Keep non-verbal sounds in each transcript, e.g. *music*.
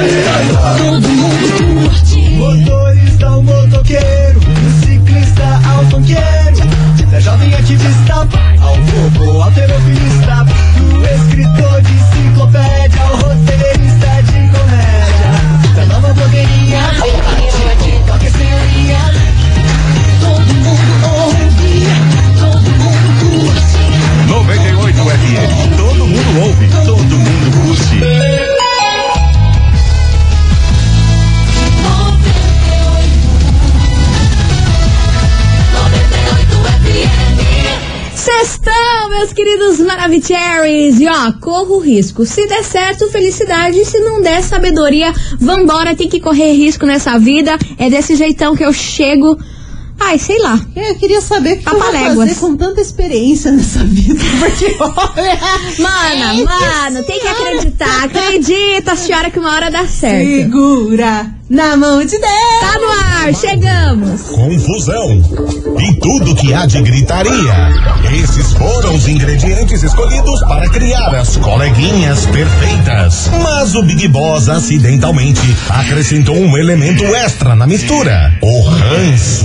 Todo queridos Maravicheries! E ó, corro risco. Se der certo, felicidade. Se não der, sabedoria. Vambora, tem que correr risco nessa vida. É desse jeitão que eu chego. Ai, sei lá. Eu queria saber o que eu vou Papaléguas. fazer com tanta experiência nessa vida. *laughs* Porque, olha. Mana, Gente mano, tem que acreditar. Acredita, senhora, que uma hora dá certo. Segura na mão de Deus. Tá no ar, chegamos. Confusão e tudo que há de gritaria. Esses foram os ingredientes escolhidos para criar as coleguinhas perfeitas. Mas o Big Boss acidentalmente acrescentou um elemento extra na mistura: o ranço.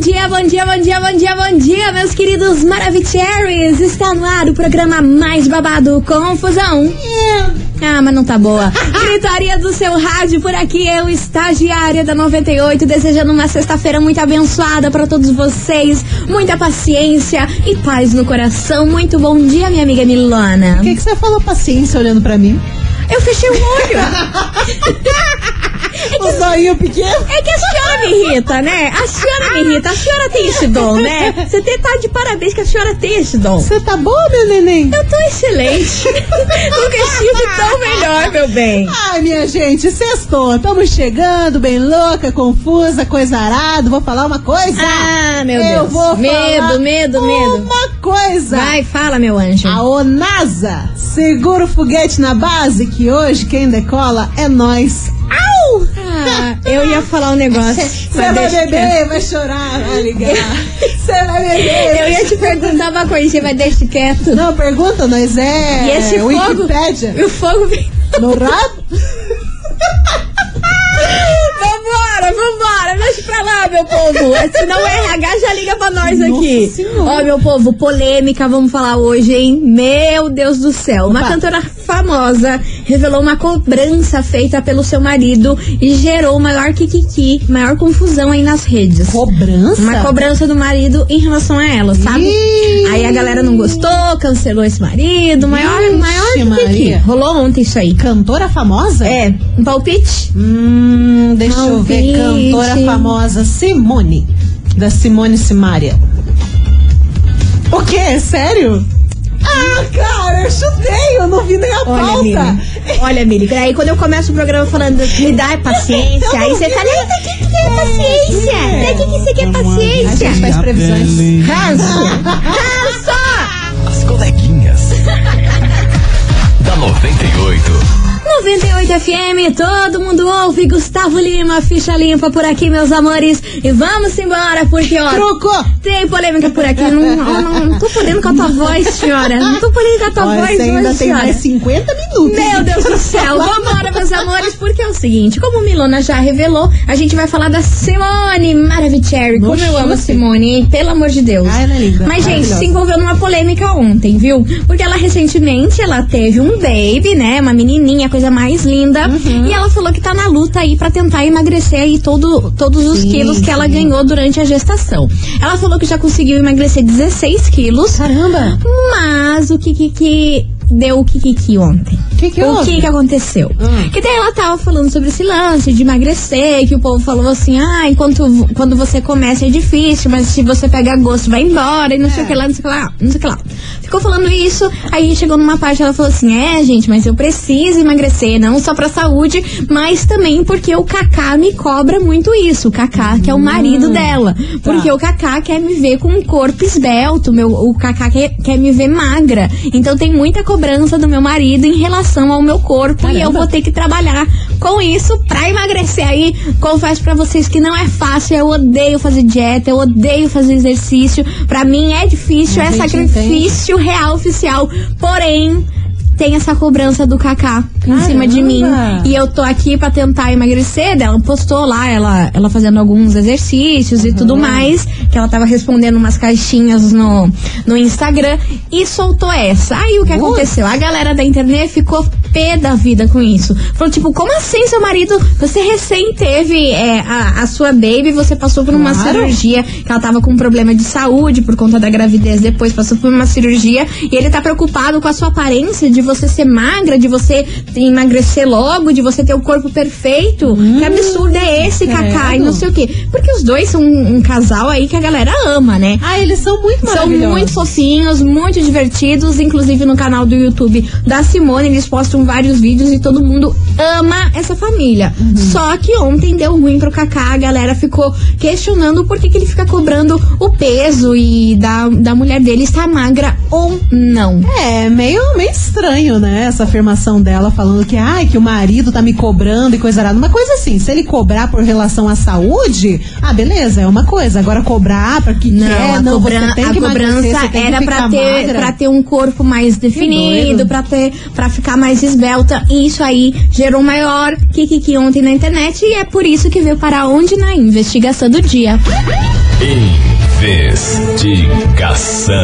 dia, bom dia, bom dia, bom dia, bom dia, meus queridos Maravicheries! Está no ar o programa mais babado, Confusão. Ah, mas não tá boa. Gritaria do seu rádio por aqui, eu, estagiária da 98, desejando uma sexta-feira muito abençoada para todos vocês, muita paciência e paz no coração. Muito bom dia, minha amiga Milana. Por que, que você falou paciência olhando pra mim? Eu fechei o olho. *laughs* O zoinho pequeno. É que a senhora me irrita, né? A senhora me irrita. A senhora tem esse dom, né? Você tem tá de parabéns que a senhora tem esse dom. Você tá boa, meu neném? Eu tô excelente. *laughs* Nunca estive tão melhor, meu bem. Ai, minha gente, sextou. Estamos chegando, bem louca, confusa, coisa arada. Vou falar uma coisa. Ah, meu Eu Deus. vou medo, medo, medo. Uma coisa. Vai, fala, meu anjo. A ONASA segura o foguete na base que hoje quem decola é nós. Ah, eu ia falar um negócio. Você vai beber, vai chorar, vai ligar. *laughs* Você vai beber. Eu ia te perguntar uma coisa, mas deixa quieto. Não, pergunta, nós é E esse fogo? Wikipédia. E o fogo vem. No rabo? *laughs* Vambora, vambora, deixa pra lá, meu povo. Senão o RH já liga pra nós aqui. Senhora. Ó, meu povo, polêmica, vamos falar hoje, hein? Meu Deus do céu. Uma Opa. cantora famosa revelou uma cobrança feita pelo seu marido e gerou maior kikiki, maior confusão aí nas redes. Cobrança? Uma cobrança do marido em relação a ela, sabe? Aí a galera não gostou, cancelou esse marido, maior, Ixi, maior kikiki. Maria. Rolou ontem isso aí. Cantora famosa? É, um palpite? Hum, deixa eu ver. Palpite. Cantora famosa Simone. Da Simone Simaria. O quê? Sério? Ah, cara, eu chutei, eu não vi nem a Olha, pauta. Mili. Olha, Mili, aí quando eu começo o programa falando me dá paciência, aí você fala, eita, o que que é paciência? Pra que que você quer A paciência? gente faz previsões. Ranço! Ranço! As coleguinhas. *laughs* da 98. 98 FM, todo mundo ouve. Gustavo Lima, ficha limpa por aqui, meus amores. E vamos embora, porque, ó, Trocou. tem polêmica por aqui. Não, não, não, tô podendo com a tua voz, senhora. Não tô podendo com a tua Olha, voz ainda hoje, tem senhora. mais 50 minutos. Meu Deus do céu, vambora, meus amores, porque é o seguinte, como o Milona já revelou, a gente vai falar da Simone Maravicherry. Como eu amo a. Simone, hein? Pelo amor de Deus. Ah, ela é linda, Mas, gente, se envolveu numa polêmica ontem, viu? Porque ela recentemente, ela teve um baby, né? Uma menininha, coisa mais linda. Uhum. E ela falou que tá na luta aí pra tentar emagrecer aí todo, todos os Sim, quilos que ela sim. ganhou durante a gestação. Ela falou que já conseguiu emagrecer 16 quilos. Caramba. Mas o que que, que deu o que que que ontem? Que que o que que aconteceu? Hum. Que daí ela tava falando sobre esse lance de emagrecer, que o povo falou assim, ah, enquanto quando você começa é difícil, mas se você pega gosto vai embora e não sei o que lá, não sei o que lá, não sei o que lá. Ficou falando isso, aí chegou numa parte ela falou assim, é gente, mas eu preciso emagrecer, não só pra saúde, mas também porque o Kaká me cobra muito isso, o Kaká que é o marido dela, porque o Kaká quer me ver com um corpo esbelto, meu, o Kaká quer, quer me ver magra, então tem muita cobrança do meu marido em relação ao meu corpo e eu Caramba. vou ter que trabalhar com isso pra emagrecer aí. Confesso pra vocês que não é fácil, eu odeio fazer dieta, eu odeio fazer exercício. Pra mim é difícil, é sacrifício real oficial. Porém, tem essa cobrança do Kaká em cima de mim. E eu tô aqui pra tentar emagrecer. Ela postou lá, ela, ela fazendo alguns exercícios e tudo mais. Que ela tava respondendo umas caixinhas no, no Instagram. E soltou essa. Aí o que aconteceu? A galera da internet ficou pé da vida com isso. Falou, tipo, como assim seu marido? Você recém teve é, a, a sua baby, você passou por uma Claro. cirurgia que ela tava com um problema de saúde por conta da gravidez, depois passou por uma cirurgia e ele tá preocupado com a sua aparência, de você ser magra, de você emagrecer logo, de você ter o corpo perfeito. que absurdo é esse, Cacá? E não sei o quê. Porque os dois são um, um casal aí que a galera ama, né? Ah, eles são muito São muito fofinhos, muito divertidos. Inclusive no canal do YouTube da Simone, eles postam vários vídeos e todo mundo ama essa família. Uhum. Só que ontem deu ruim pro Kaká, a galera ficou questionando por que, que ele fica cobrando o peso e da, da mulher dele estar magra ou não. É, meio, meio estranho, né? Essa afirmação dela falando que, ai, que o marido tá me cobrando e coisa errada. Uma coisa assim, se ele cobrar por relação à saúde, ah, beleza, é uma coisa. Agora cobrar pra que Não, quer, a, não, cobran- você tem a que emagrecer, cobrança você tem era pra ficar ter, pra ter um corpo mais definido, pra ter para ficar mais esbelta. E isso aí gerou maior kikiki ontem na internet e é por isso que veio para onde na investigação do dia. Investigação.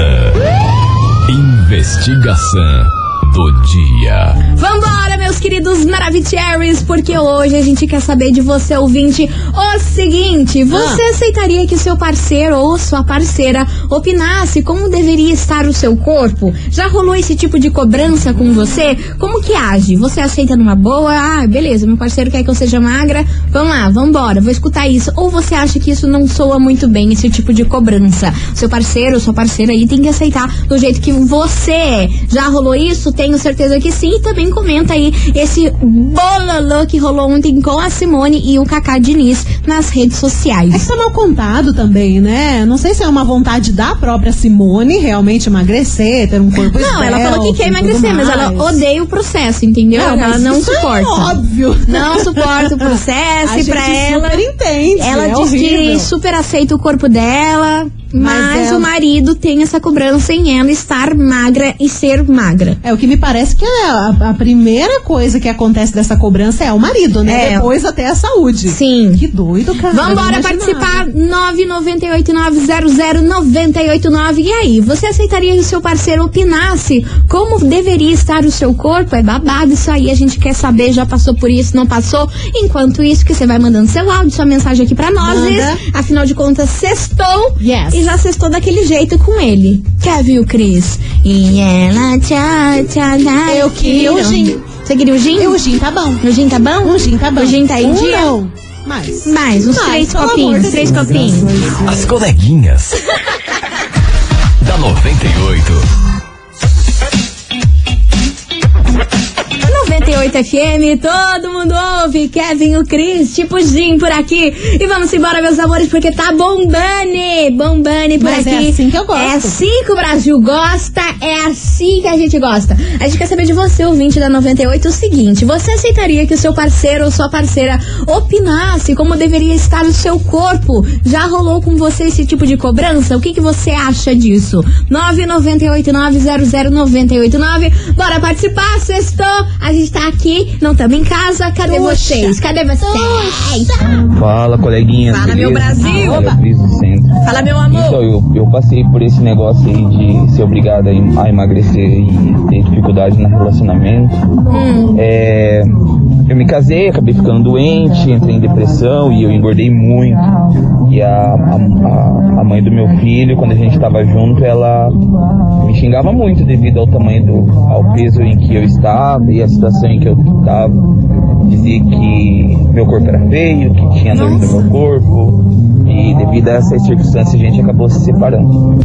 Investigação do dia. Vambora, meus queridos Maravicheries, porque hoje a gente quer saber de você, ouvinte, o seguinte: você Ah. aceitaria que seu parceiro ou sua parceira opinasse como deveria estar o seu corpo? Já rolou esse tipo de cobrança com você? Como que age? Você aceita numa boa? Ah, beleza, meu parceiro quer que eu seja magra? Vamos lá, vambora, vou escutar isso. Ou você acha que isso não soa muito bem, esse tipo de cobrança? Seu parceiro ou sua parceira aí tem que aceitar do jeito que você é. Já rolou isso? Tenho certeza que sim. E também comenta aí esse bololô que rolou ontem com a Simone e o Kaká Diniz nas redes É que sociais. tá mal contado também, né? Não sei se é uma vontade da própria Simone realmente emagrecer, ter um corpo Não, ela falou que quer emagrecer, mas ela odeia o processo, entendeu? Não, ela não isso suporta. É óbvio. Não suporta o *laughs* processo A e pra ela. super entende. Ela é diz que horrível. super aceita o corpo dela, mas, Mas é- o marido tem essa cobrança em ela estar magra e ser magra. É, o que me parece que é a, a primeira coisa que acontece dessa cobrança é o marido, né? É. Depois até a saúde. Sim. Que doido, cara. Vambora participar, imaginava. 998900989. E aí, você aceitaria que o seu parceiro opinasse como deveria estar o seu corpo? É babado isso aí, a gente quer saber, já passou por isso, não passou? Enquanto isso, que você vai mandando seu áudio, sua mensagem aqui pra nós. Afinal de contas, sextou. Yes. E já sextou daquele jeito com ele. Kevin o Cris. E ela tchau, tchau, tchau. Eu queria o gin. Você queria o gin? O gin tá bom. O gin tá bom? O gin tá bom. O gin tá em Um dia? Não. Mais. Mais, uns Mais, três copinhos, três copinhos. As coleguinhas. *laughs* da 98. 98 FM, todo mundo ouve. Kevin, o Cris, tipo Jim por aqui. E vamos embora, meus amores, porque tá bombane. Bombane por Mas é aqui. assim que eu gosto. É assim que o Brasil gosta, é assim que a gente gosta. A gente quer saber de você, ouvinte da 98, o seguinte: você aceitaria que o seu parceiro ou sua parceira opinasse como deveria estar o seu corpo? Já rolou com você esse tipo de cobrança? O que, que você acha disso? 998900989. Bora participar, sextou. A gente tá aqui, não estamos em casa. Cadê Puxa. vocês? Cadê vocês? Fala, coleguinha. Fala, meu Brasil. Centro. Fala, meu amor. Então, eu, eu passei por esse negócio aí de ser obrigada a em- a emagrecer e ter dificuldade no relacionamento. Hum. É, eu me casei, acabei ficando doente, entrei em depressão e eu engordei muito. E a, a, a- mãe do meu filho, quando a gente estava junto, ela me xingava muito devido ao tamanho do ao peso em que eu estava e a situação em que eu estava. Dizia que meu corpo era feio, que tinha dor no meu corpo. E devido a essas circunstâncias a gente acabou se separando.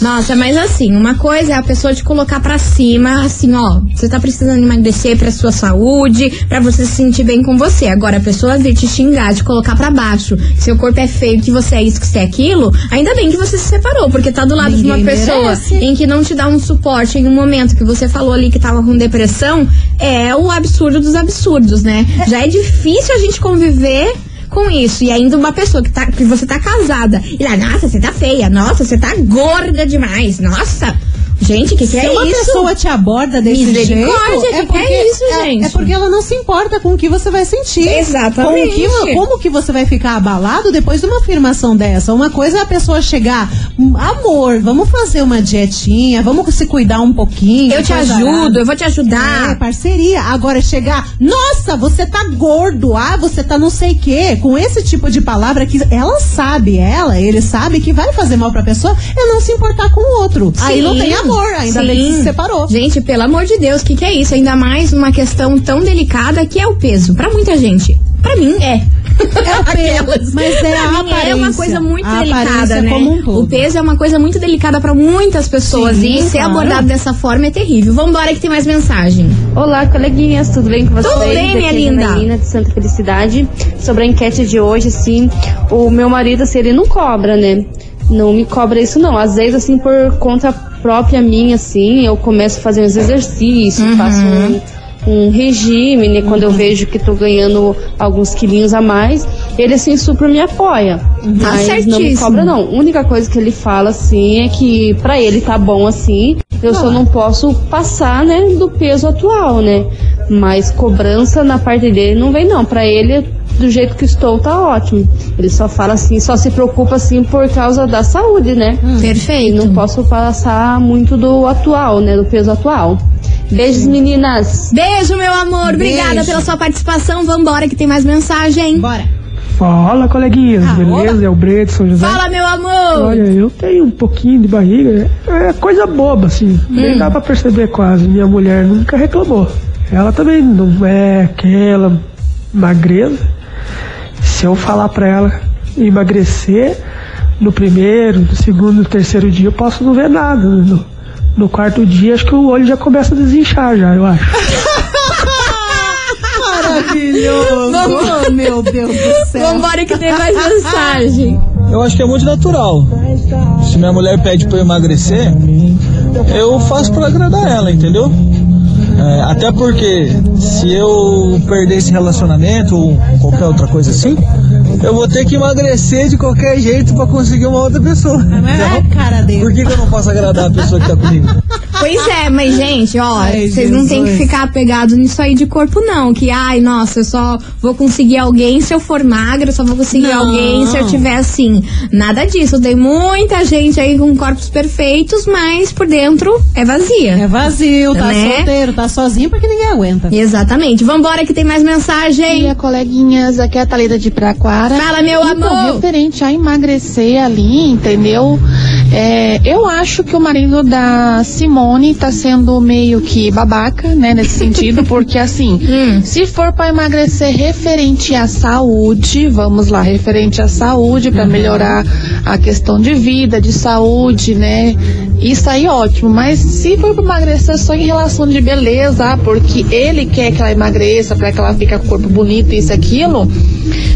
Nossa, mas assim, uma coisa é a pessoa te colocar pra cima, assim, ó, você tá precisando emagrecer pra sua saúde, pra você se sentir bem com você. Agora, a pessoa vir te xingar, te colocar pra baixo, que seu corpo é feio, que você é isso, que você é aquilo, ainda bem que você se separou, porque tá do lado de uma Ninguém pessoa merece. em que não te dá um suporte em um momento que você falou ali que tava com depressão, é o absurdo dos absurdos, né? Já é difícil a gente conviver com isso. E ainda uma pessoa que, tá, que você tá casada. E lá, nossa, você tá feia. Nossa, você tá gorda demais. Nossa. Gente, que que Se é uma isso? pessoa te aborda desse jeito, é que porque, é isso, é- gente? É porque ela não se importa com o que você vai sentir. Exatamente. Com que, como que você vai ficar abalado depois de uma afirmação dessa? Uma coisa é a pessoa chegar, "Hum, amor, vamos fazer uma dietinha, vamos se cuidar um pouquinho. Eu te ajudo, arada." eu vou te É, ajudar. parceria. Agora chegar, nossa, você tá gordo, ah, você tá não sei o quê. Com esse tipo de palavra que ela sabe, ela, ele sabe que vai fazer mal pra pessoa, é não se importar com o outro. Aí não Sim, tem amor, ainda sim. bem que se separou. Gente, pelo amor de Deus, o que, que é isso? Ainda mais uma questão tão delicada que é o peso. Pra muita gente. Pra mim, é. É *laughs* o peso, mas é Pra a mim é uma aparência. coisa muito A delicada, aparência né? como um todo. o peso é uma coisa muito delicada pra muitas pessoas Sim, e ser claro. abordado dessa forma é terrível. Vambora que tem mais mensagem. Olá, coleguinhas, tudo bem com vocês? Tudo bem, Aqui minha é a linda. Janaína de Santa Felicidade. Sobre a enquete de hoje, assim, o meu marido, assim, ele não cobra, né? Não me cobra isso, não. Às vezes, assim, por conta própria minha, assim, eu começo a fazer uns exercícios, Uhum. faço um, um regime, né? Quando eu vejo que tô ganhando alguns quilinhos a mais, ele, assim, super me apoia. Tá Mas não me certíssimo. cobra, não. A única coisa que ele fala, assim, é que pra ele tá bom, assim, eu só não posso passar, né, do peso atual, né? Mas cobrança na parte dele não vem, não. Pra ele, do jeito que estou, tá ótimo. Ele só fala assim, só se preocupa, assim, por causa da saúde, né? E Perfeito. não posso passar muito do atual, né, do peso atual. Beijos, meninas! Beijo, meu amor. Obrigada Beijo. pela sua participação. Vambora que tem mais mensagem. Bora. Fala, coleguinhas, Ah, beleza? É o Brito, São José. Fala, meu amor. Olha, eu tenho um pouquinho de barriga, é coisa boba, assim, nem Hum. dá pra perceber quase. Minha mulher nunca reclamou. Ela também não é aquela magreza. Se eu falar pra ela emagrecer no primeiro, no segundo, no terceiro dia, eu posso não ver nada. No, no quarto dia, acho que o olho já começa a desinchar já, eu acho. *laughs* Maravilhoso. Oh, meu Deus do céu. Vambora que tem mais mensagem. Eu acho que é muito natural. Se minha mulher pede pra eu emagrecer, eu faço pra agradar ela, entendeu? É, até porque se eu perder esse relacionamento ou qualquer outra coisa assim, eu vou ter que emagrecer de qualquer jeito pra conseguir uma outra pessoa. Mas é a cara dele. Por que, que eu não posso agradar a pessoa que tá comigo? Pois é, mas gente, ó, vocês não têm que ficar apegados nisso aí de corpo, não. Que, ai, nossa, eu só vou conseguir alguém se eu for magra, eu só vou conseguir Não. alguém se eu tiver assim. Nada disso. Tem muita gente aí com corpos perfeitos, mas por dentro é vazia. É vazio, tá Né? solteiro, tá sozinho porque ninguém aguenta. Exatamente. Vambora que tem mais mensagem. dia, coleguinhas. Aqui é a Thalita de Praquara. Fala, meu então, amor. referente a emagrecer ali, entendeu? É, eu acho que o marido da Simone tá sendo meio que babaca, né, nesse sentido, *laughs* porque assim, Hum. se for para emagrecer referente à saúde, vamos lá, referente à saúde, para melhorar a questão de vida, de saúde, né? Isso aí ótimo, mas se for para emagrecer só em relação de beleza, ah, porque ele quer que ela emagreça, para que ela fique com o corpo bonito, isso e aquilo,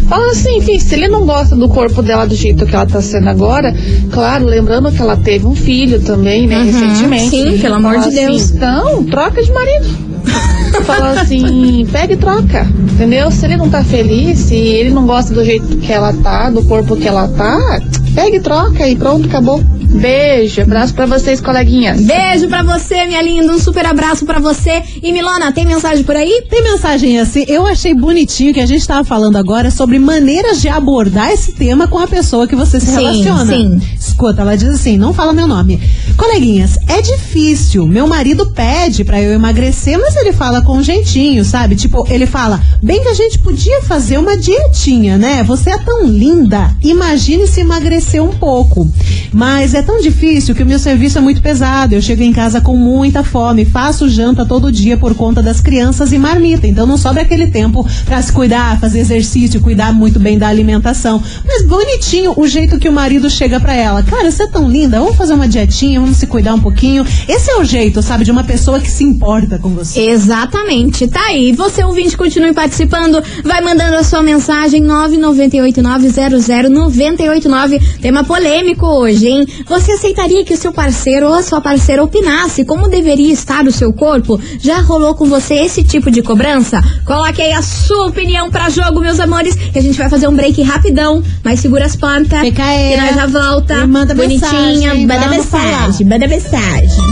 fala assim, enfim, se ele não gosta do corpo dela do jeito que ela tá sendo agora, claro, lembrando que ela teve um filho também, né, Uhum, recentemente. sim, pelo amor de assim, Deus. então, troca de marido. *laughs* Fala assim, pega e troca, entendeu? Se ele não tá feliz, se ele não gosta do jeito que ela tá, do corpo que ela tá, pega e troca e pronto, acabou. Beijo, abraço pra vocês, coleguinhas. Beijo pra você, minha linda. Um super abraço pra você. E Milona, tem mensagem por aí? Tem mensagem assim, eu achei bonitinho que a gente tava falando agora sobre maneiras de abordar esse tema com a pessoa que você se Sim, relaciona. sim. Escuta, ela diz assim, não fala meu nome. Coleguinhas, é difícil. Meu marido pede pra eu emagrecer, mas ele fala com jeitinho, sabe? Tipo, ele fala, bem que a gente podia fazer uma dietinha, né? Você é tão linda. Imagine se emagrecer um pouco. Mas é é tão difícil que o meu serviço é muito pesado. Eu chego em casa com muita fome, faço janta todo dia por conta das crianças e marmita. Então não sobra aquele tempo pra se cuidar, fazer exercício, cuidar muito bem da alimentação. Mas bonitinho o jeito que o marido chega pra ela. Cara, você é tão linda, vamos fazer uma dietinha, vamos se cuidar um pouquinho. Esse é o jeito, sabe, de uma pessoa que se importa com você. Exatamente, tá aí. Você ouvinte, continue participando. Vai mandando a sua mensagem 998900989. Tema polêmico hoje, hein? Você aceitaria que o seu parceiro ou a sua parceira opinasse como deveria estar o seu corpo? Já rolou com você esse tipo de cobrança? Coloque aí a sua opinião pra jogo, meus amores. Que a gente vai fazer um break rapidão, mas segura as aí. Que nós já volta. E manda Bonitinha, mensagem, manda mensagem, manda mensagem.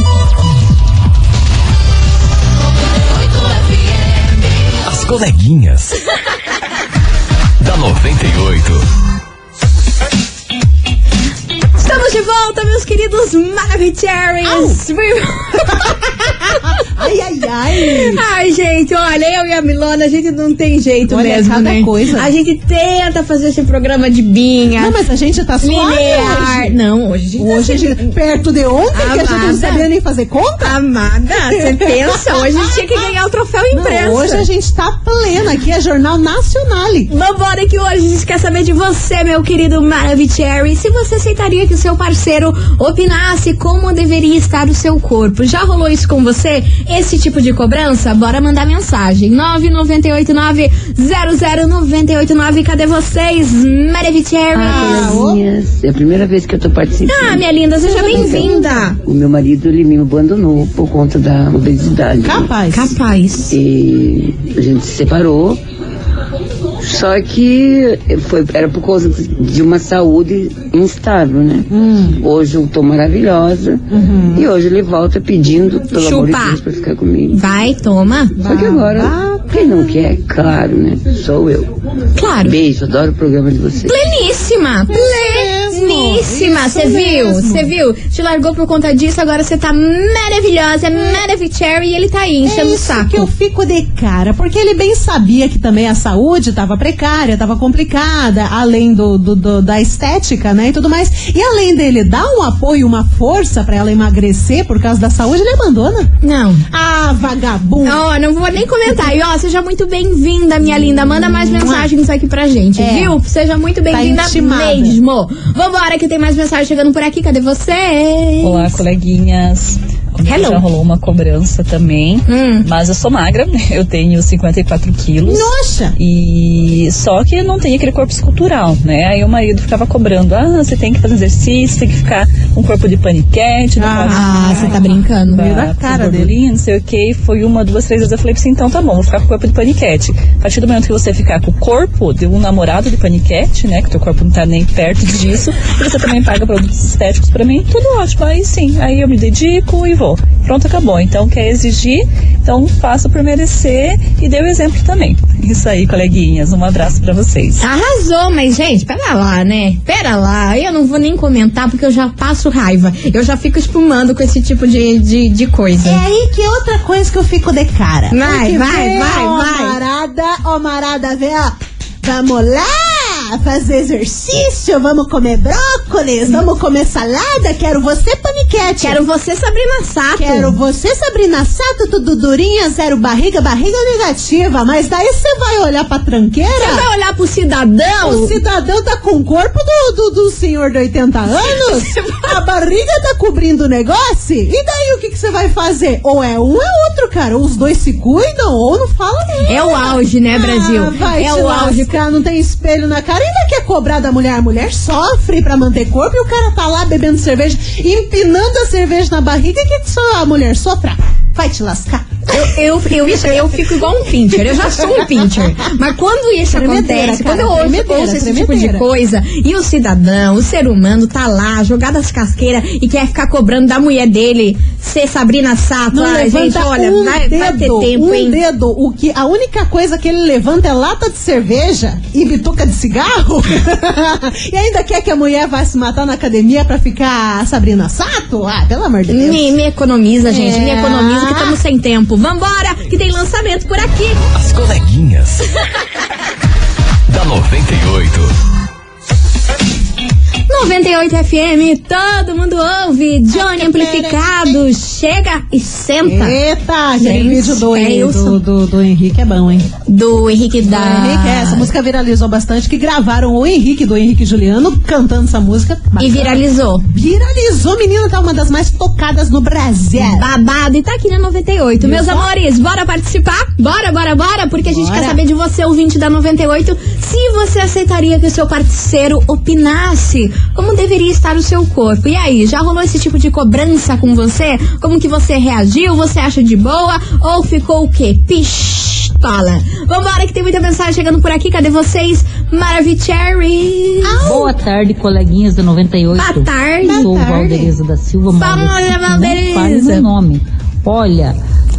As coleguinhas. *laughs* da 98. Estamos de volta, meus queridos Maravicheries. *laughs* Ai, ai, ai. Ai, gente, olha, eu e a Milona, a gente não tem jeito Olha, mesmo, cada né? coisa. A gente tenta fazer esse programa de binha. Não, mas a gente tá suave hoje. Não, hoje a gente Hoje, a gente, perto de ontem, que a gente não Amada. sabia nem fazer conta. Amada, você pensa? Hoje a gente tinha que ganhar o troféu imprensa. Não, hoje a gente tá plena, aqui é Jornal Nacional. Vambora que hoje a gente quer saber de você, meu querido Maravicherry. Se você aceitaria que o seu parceiro opinasse como deveria estar o seu corpo. Já rolou isso com você? Esse tipo de cobrança? Bora mandar mensagem. 998900989. Cadê vocês, Maravicherry? Ah, é a primeira vez que eu tô participando. Ah, minha linda, seja bem-vinda. O meu marido, ele me abandonou por conta da obesidade. Capaz. Capaz. E a gente se separou. Só que foi, era por causa de uma saúde instável, né? Hum. Hoje eu tô maravilhosa. E hoje ele volta pedindo, pelo amor de Uhum. Chupa. Deus, pra ficar comigo. Vai, toma. Só que agora, quem não quer, claro, né? Sou eu. Claro. Beijo, adoro o programa de vocês. Pleníssima! Pleníssima! Você viu? Você viu? Te largou por conta disso, agora você tá maravilhosa, maravicherry e ele tá aí enchendo é o saco. que eu fico de cara, porque ele bem sabia que também a saúde estava precária, estava complicada, além do, do- do- da estética, né, e tudo mais. E além dele dar um apoio, uma força pra ela emagrecer por causa da saúde, ele abandona. Não. Ah, vagabundo. Ó, não vou nem comentar. E ó, seja muito bem-vinda, minha linda. Manda mais mensagens aqui pra gente, É. viu? Seja muito bem-vinda intimada. mesmo. Vambora, que tem mais mensagem chegando por aqui. Cadê você? Olá, coleguinhas. Comigo Hello. Já rolou uma cobrança também. Hum. Mas eu sou magra, eu tenho 54 quilos. Nossa! E só que não tenho aquele corpo escultural, né? Aí o marido ficava cobrando: ah, você tem que fazer exercício, tem que ficar com corpo de paniquete, Ah, você tá brincando. Meio da cara dele. não sei o que. Foi uma, duas, três vezes. Eu falei assim: então tá bom, vou ficar com o corpo de paniquete. A partir do momento que você ficar com o corpo de um namorado de paniquete, né? Que teu corpo não tá nem perto disso, e você também paga produtos estéticos pra mim, tudo ótimo. Aí sim, aí eu me dedico e vou. Pronto, acabou. Então quer exigir, então faça por merecer e dê o exemplo também. Isso aí, coleguinhas. Um abraço pra vocês. Arrasou, mas gente, pera lá, né? Pera lá, eu não vou nem comentar porque eu já passo raiva. Eu já fico espumando com esse tipo de, de, de coisa. É aí que outra coisa que eu fico de cara. Vai, vai, vem, vai, ó, vai. Marada, ó, marada, vem, ó. Vamos lá fazer exercício, vamos comer brócolis, vamos comer salada. Quero você, paniquete. Quero você, Sabrina Sato. Quero você, Sabrina Sato, tudo durinha, zero barriga, barriga negativa. Mas daí você vai olhar pra tranqueira. Você vai olhar pro cidadão? O cidadão tá com o corpo do, do, do senhor de 80 anos, *laughs* a barriga tá cobrindo o negócio, e daí o que você vai fazer? Ou é um ou é outro, cara. Ou os dois se cuidam, ou não fala nada. É o auge, né, Brasil? Ah, vai é o auge. lascar, não tem espelho na cara. Ainda quer cobrar da mulher. A mulher sofre pra manter corpo e o cara tá lá bebendo cerveja, empinando a cerveja na barriga. O que que só a mulher sofre? Vai te lascar. Eu, eu, eu, eu fico igual um pincher, eu já sou um pincher. Mas quando isso Tremedeira, acontece, cara, quando eu ouço, tremedeira, ouço esse tipo de coisa, e o cidadão, o ser humano tá lá, jogado as casqueiras e quer ficar cobrando da mulher dele ser Sabrina Sato. Não levanta gente, olha, um vai, dedo, vai ter tempo, um hein? dedo. O que, a única coisa que ele levanta é lata de cerveja e bituca de cigarro. *laughs* e ainda quer que a mulher vá se matar na academia pra ficar Sabrina Sato? Ah, pelo amor de Deus. Me, me economiza, gente, me É. economiza que estamos sem tempo. Vambora, que tem lançamento por aqui. As coleguinhas. *laughs* da 98. 98 FM, todo mundo ouve. Johnny Amplificado, chega e senta. Eita, aquele vídeo do, é do, do, do Henrique é bom, hein? Do Henrique da. Do Henrique, é, essa música viralizou bastante, que gravaram o Henrique do Henrique Juliano cantando essa música. E Bacana. viralizou. Viralizou, menina, tá uma das mais tocadas no Brasil. Babado e tá aqui na 98. Meus amores, bora participar? Bora, bora, bora, porque a gente Bora. quer saber de você, ouvinte da 98, se você aceitaria que o seu parceiro opinasse como deveria estar o seu corpo. E aí, já rolou esse tipo de cobrança com você? Como que você reagiu? Você acha de boa? Ou ficou o quê? Pistola. Vambora que tem muita mensagem chegando por aqui. Cadê vocês? Maravicherry. Boa tarde, coleguinhas da 98. Boa tarde. Sou. Valdereza da Silva. Fala. Valdereza. Não fale meu nome. Olha.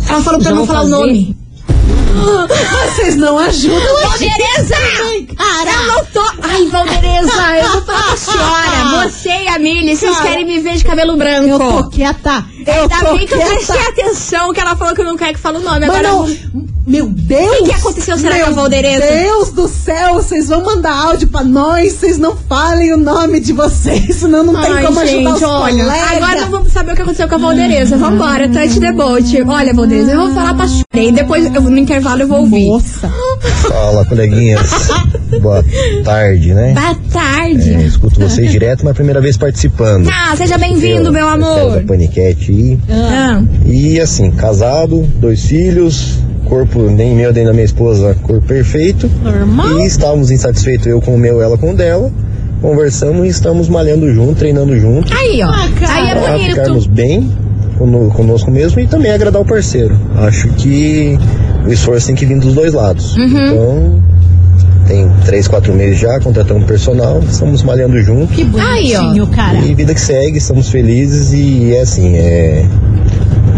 Ela falou pra eu não falar o nome. Vocês não ajudam a gente. Valdereza! Eu não tô. Ai, Valdereza, eu vou falar pra senhora. *laughs* Você e a Milly, vocês Cara, querem me ver de cabelo branco. Eu tô quieta. Eu Ainda tô bem que eu quieta. prestei atenção que ela falou que não quer que fale o nome. Agora Mano, eu vou- meu Deus! O que que aconteceu, será, meu com a Valdereza? Deus do céu, vocês vão mandar áudio pra nós, vocês não falem o nome de vocês, *laughs* senão não tem Ai, como gente, ajudar os olha, colegas. agora não vamos saber o que aconteceu com a Valdereza. Vambora, touch the boat. Olha, Valdereza, eu vou falar pra e depois eu, no intervalo eu vou ouvir. Nossa. Fala, coleguinhas. Boa tarde, né? Boa tarde. É, escuto vocês direto, mas primeira vez participando. Ah, seja bem-vindo, Eu, meu Marcelo amor. Da Paniquete aí. Ah. E assim, casado, dois filhos, corpo nem meu nem da minha esposa, corpo perfeito. Normal. E estávamos insatisfeitos, eu com o meu, ela com o dela. Conversamos e estamos malhando junto, treinando junto. Aí, ó. Aí é Pra ficarmos bonito. bem cono- conosco mesmo e também agradar o parceiro. Acho que o esforço tem que vir dos dois lados. Uhum. Então, tem três, quatro meses já, contratamos personal, estamos malhando junto. Que bonitinho, cara. E vida que segue, estamos felizes e é assim, é.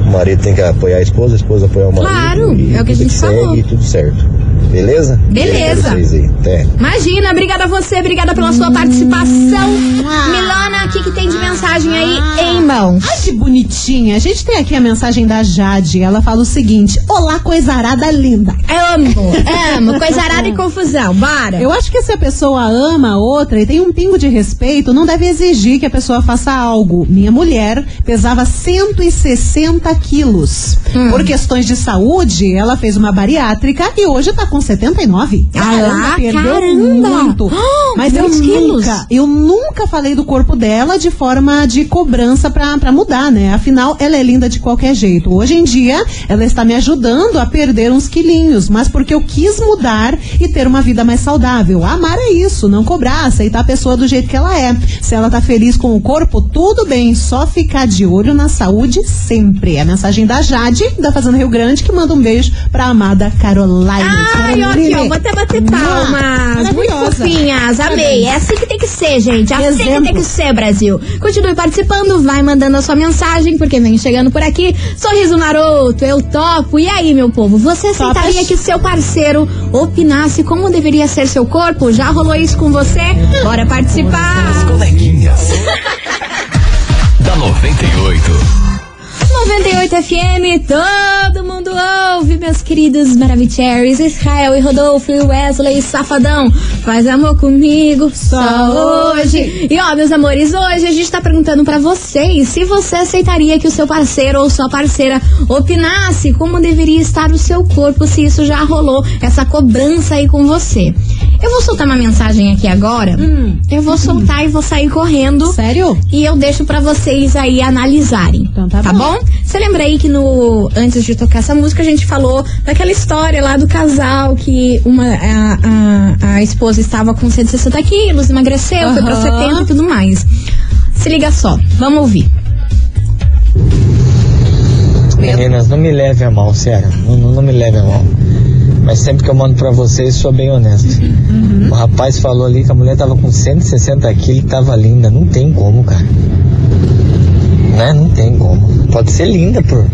O marido tem que apoiar a esposa, a esposa apoiar o marido. Claro, e é o que a gente falou. segue e tudo certo. Beleza? Beleza. Até. Imagina, obrigada a você, obrigada pela sua participação. Milana, o que, que tem de mensagem aí em mãos? Ai, que bonitinha. A gente tem aqui a mensagem da Jade. Ela fala o seguinte: Olá, coisarada linda. Amo, amo. Coisa arada e confusão. Bora. Eu acho que se a pessoa ama a outra e tem um pingo de respeito, não deve exigir que a pessoa faça algo. Minha mulher pesava 160 quilos. Hum. Por questões de saúde, ela fez uma bariátrica e hoje tá com 79. Ah lá, perdeu caramba. muito. *gasps* Oh, Mas eu 10 quilos. nunca, eu nunca falei do corpo dela de forma de cobrança pra, pra mudar, né? Afinal, ela é linda de qualquer jeito. Hoje em dia, ela está me ajudando a perder uns quilinhos, mas porque eu quis mudar e ter uma vida mais saudável. Amar é isso, não cobrar, aceitar a pessoa do jeito que ela é. Se ela tá feliz com o corpo, tudo bem, só ficar de olho na saúde sempre. É a mensagem da Jade, da Fazenda Rio Grande, que manda um beijo pra amada Caroline. Ai, ó, aqui, ó, vou até bater palmas. Muito Maravilhosa. fofinhas, amei. É assim que tem que ser, gente. Assim que Exemplo. tem que ser, Brasil. Continue participando, vai mandando a sua mensagem, porque vem chegando por aqui. Sorriso maroto, eu topo. E aí, meu povo, você aceitaria Topas. que seu parceiro opinasse como deveria ser seu corpo? Já rolou isso com você? Bora participar. As coleguinhas. *laughs* da 98. 98 FM, todo mundo ouve, meus queridos Maravicheries, Israel e Rodolfo e Wesley Safadão. Faz amor comigo só hoje. E ó, meus amores, hoje a gente tá perguntando pra vocês se você aceitaria que o seu parceiro ou sua parceira opinasse como deveria estar o seu corpo, se isso já rolou, essa cobrança aí com você. Eu vou soltar uma mensagem aqui agora. Eu vou soltar e vou sair correndo. Sério? E eu deixo pra vocês aí analisarem. Então tá bom. bom. Você lembra aí que no antes de tocar essa música a gente falou daquela história lá do casal que uma a, a, a esposa estava com 160 quilos, emagreceu, foi pra Aham. 70 e tudo mais. Se liga só, vamos ouvir. Meninas, não me leve a mal, sério. Não, não, não me leve a mal. Mas sempre que eu mando pra vocês, sou bem honesto. O rapaz falou ali que a mulher tava com 160 quilos e tava linda. Não tem como, cara. Né? Não tem como. Pode ser linda por,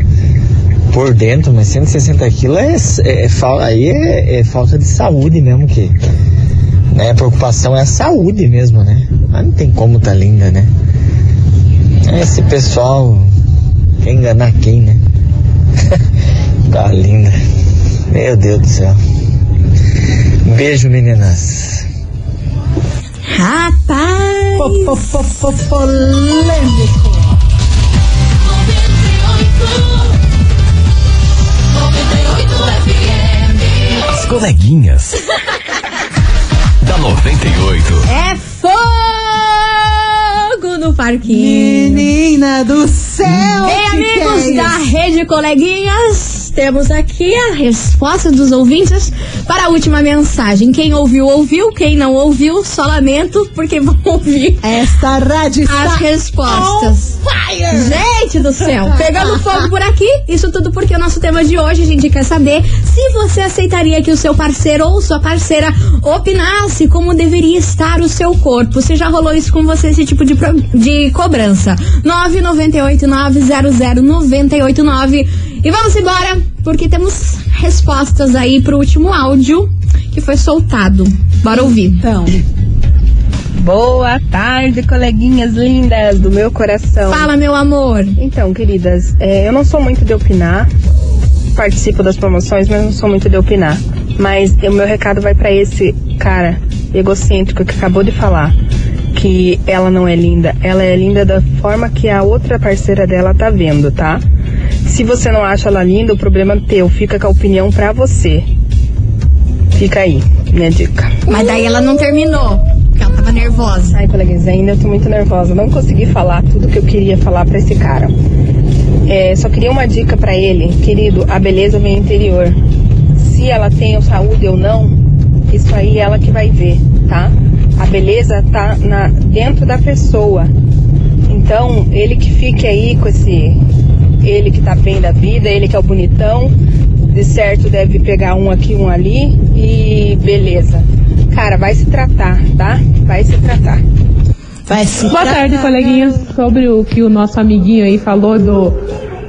por dentro, mas 160 quilos é, é, é fal- aí é, é falta de saúde mesmo que. Né? A preocupação é a saúde mesmo, né? Mas não tem como tá linda, né? Esse pessoal quer enganar quem, né? *laughs* tá linda. Meu Deus do céu. Beijo, meninas. Rapaz! Polêmico. Menina do céu! Que que amigos é da? Rede Coleguinhas, temos aqui a resposta dos ouvintes para a última mensagem. Quem ouviu, ouviu. Quem não ouviu, só lamento, porque *laughs* vão ouvir Esta rádio as respostas. Gente do céu, pegando fogo por aqui. Isso tudo porque o nosso tema de hoje a gente quer saber se você aceitaria que o seu parceiro ou sua parceira opinasse como deveria estar o seu corpo. Se já rolou isso com você, esse tipo de, pro- de cobrança. 998900989. E vamos embora, porque temos respostas aí pro último áudio que foi soltado. Bora ouvir. Então. Boa tarde, coleguinhas lindas do meu coração. Fala, meu amor. Então, queridas, é, eu não sou muito de opinar, participo das promoções, mas não sou muito de opinar. Mas o meu recado vai pra esse cara egocêntrico que acabou de falar que ela não é linda, ela é linda da forma que a outra parceira dela tá vendo, tá? Se você não acha ela linda, o problema é teu, fica com a opinião pra você. Fica aí, minha dica. Mas daí ela não terminou, tava nervosa. Ai, coleguinhas, ainda tô muito nervosa. Não consegui falar tudo que eu queria falar pra esse cara. É, só queria uma dica pra ele. Querido, a beleza vem interior. Se ela tem saúde ou não, isso aí é ela que vai ver, tá? A beleza tá na, dentro da pessoa. Então, ele que fique aí com esse. Ele que tá bem da vida, ele que é o bonitão. De certo deve pegar um aqui, um ali. E beleza. Cara, vai se tratar, tá? Vai se tratar. Vai se Boa tarde, coleguinhas. Sobre o que o nosso amiguinho aí falou do,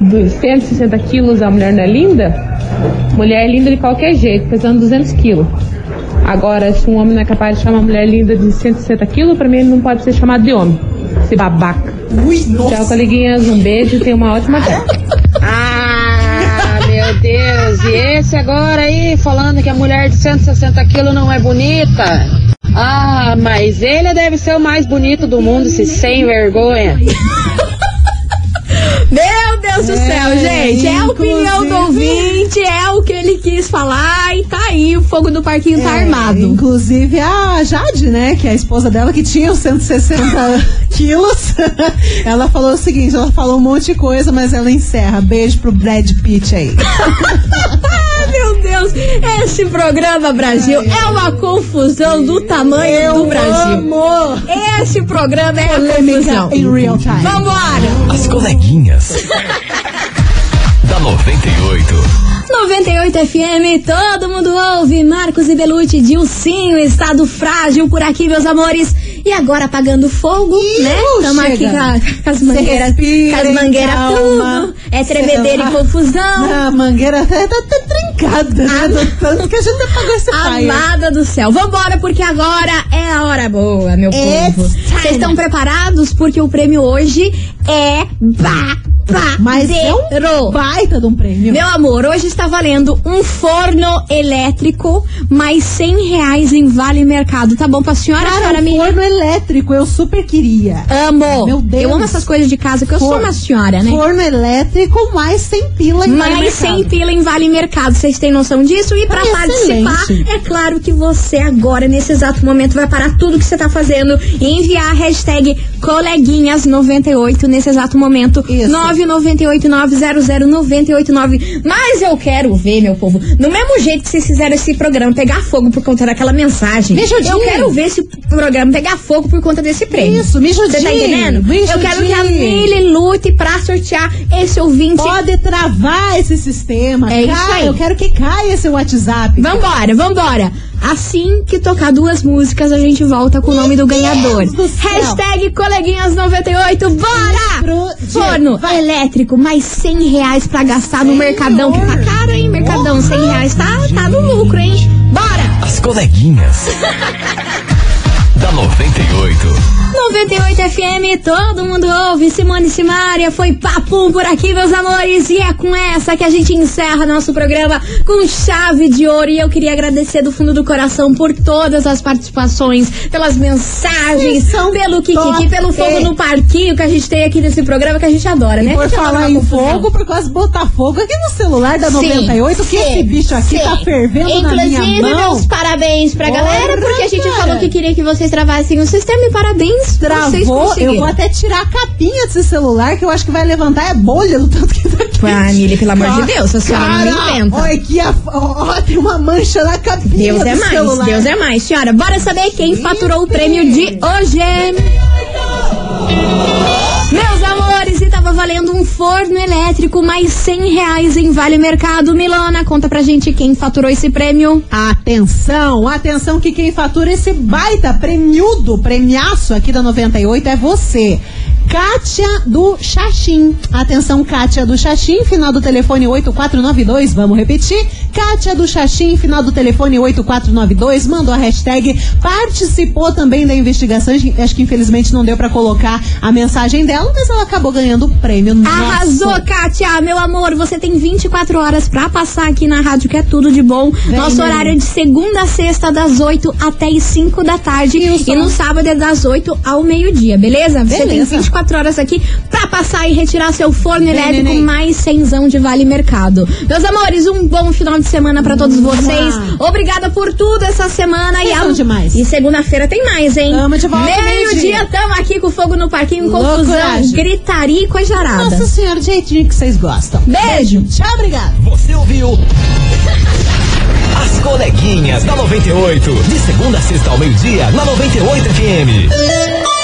dos 160 quilos, a mulher não é linda? Mulher é linda de qualquer jeito, pesando 200 quilos. Agora, se um homem não é capaz de chamar uma mulher linda de 160 quilos, pra mim ele não pode ser chamado de homem. Esse babaca. Tchau, coleguinhas. Um beijo e tenha uma ótima tarde. Deus, e esse agora aí falando que a mulher de 160 quilos não é bonita? Ah, mas ele deve ser o mais bonito do mundo, esse sem vergonha. *laughs* Meu Deus do céu, gente. É a opinião do ouvinte, é o que ele quis falar e tá aí, o fogo do parquinho tá É, armado. Inclusive a Jade, né? Que é a esposa dela, que tinha os 160 *laughs* quilos. ela falou o seguinte: ela falou um monte de coisa, mas ela encerra. Beijo pro Brad Pitt aí. *laughs* Meu Deus, esse programa Brasil é uma confusão do tamanho Eu do Brasil. amo. Esse programa é a Polêmica confusão. em real time. Vambora! As coleguinhas. da 98. 98 FM, todo mundo ouve. Marcos e Belucci, Dilcinho, estado frágil por aqui, meus amores. E agora apagando fogo, né? Estamos aqui com, com as mangueiras, respira, com as mangueiras tudo. É tremedeira e confusão. A mangueira até tá até trincada, né? Do tanto que a gente apagou esse fire. Amada do céu. Vambora, porque agora é a hora boa, meu It's povo. Vocês estão preparados? Porque o prêmio hoje é Mas é um baita de um prêmio. Meu amor, hoje está valendo um forno elétrico, mais 100 reais em Vale Mercado. Tá bom pra senhora, Cara, senhora um minha? forno elétrico, eu super queria. Amo. Meu Deus. Eu amo essas coisas de casa, que eu sou uma senhora, né? Forno elétrico, mais 100 pila em Vale Mais 100 Mercado. pila em Vale Mercado. Vocês têm noção disso? E pra Ah, participar, excelente. é claro que você agora, nesse exato momento, vai parar tudo que você tá fazendo e enviar a hashtag coleguinhas98 nesse exato momento. Isso. 998900989. Mas eu quero ver, meu povo, no mesmo jeito que vocês fizeram esse programa pegar fogo por conta daquela mensagem. Me ajudinho. eu quero ver esse programa pegar fogo por conta desse prêmio. Isso, me Você tá entendendo? Eu quero que a. Mili lute pra sortear esse ouvinte Pode travar esse sistema. É isso Cai, aí. Eu quero que caia esse WhatsApp. Vambora, vambora. Assim que tocar duas músicas, a gente volta com o nome do ganhador. do. Hashtag coleguinhas98, bora! Forno elétrico, mais 100 reais pra gastar no Mercadão, que tá caro, hein? Mercadão, 100 reais tá, tá no lucro, hein? Bora! As coleguinhas. *laughs* da 98. 98 FM, todo mundo ouve. Simone Simaria, foi papum por aqui, meus amores. E é com essa que a gente encerra nosso programa com chave de ouro. E eu queria agradecer do fundo do coração por todas as participações, pelas mensagens, pelo Kikiki, pelo fogo no parquinho que a gente tem aqui nesse programa que a gente adora, né? E por gente adora falar em fogo, por causa de botar fogo aqui no celular da Sim, 98, que sim, esse bicho aqui sim. tá fervendo na minha Inclusive, mão. meus parabéns pra Porra, galera, porque a gente falou que queria que vocês travassem o sistema e parabéns. Travou, eu vou até tirar a capinha desse celular, que eu acho que vai levantar é bolha do tanto que tá aqui. Ah, Mili, pelo amor de Deus, a senhora não inventa. Olha aqui, a, ó, tem uma mancha na capinha Deus é mais, celular. Deus é mais. Senhora, bora saber quem faturou o prêmio de hoje. Amores, e valendo um forno elétrico mais 100 reais em Vale Mercado. Milona, conta pra gente quem faturou esse prêmio. Atenção, atenção que quem fatura esse baita premiudo, premiaço aqui da 98 é você. Kátia do Xaxim. Atenção, Kátia do Xaxim, final do telefone 8492. Vamos repetir. Kátia do Xaxim, final do telefone 8492. Mandou a hashtag, participou também da investigação. Acho que infelizmente não deu pra colocar a mensagem dela, mas ela acabou ganhando o prêmio. Arrasou, Nossa. Kátia! Meu amor, você tem 24 horas pra passar aqui na rádio, que é tudo de bom. Nosso né? horário é de segunda a sexta, das 8 até as 5 da tarde. E, no sábado é das 8 ao meio-dia, beleza? Você tem Beleza. 24 horas aqui pra passar e retirar seu forno elétrico mais cenzão de Vale Mercado. Meus amores, um bom final de semana pra todos vocês. Obrigada por tudo essa semana. Vocês e são demais. E segunda-feira tem mais, hein? Tamo de volta, Meio-dia, tamo aqui com fogo no parquinho, confusão, Loucuragem. gritaria e coijarada. Nossa senhora, do jeitinho que vocês gostam. Beijo. Tchau, obrigada. Você ouviu? As coleguinhas da 98. De segunda a sexta ao meio-dia, na 98 FM.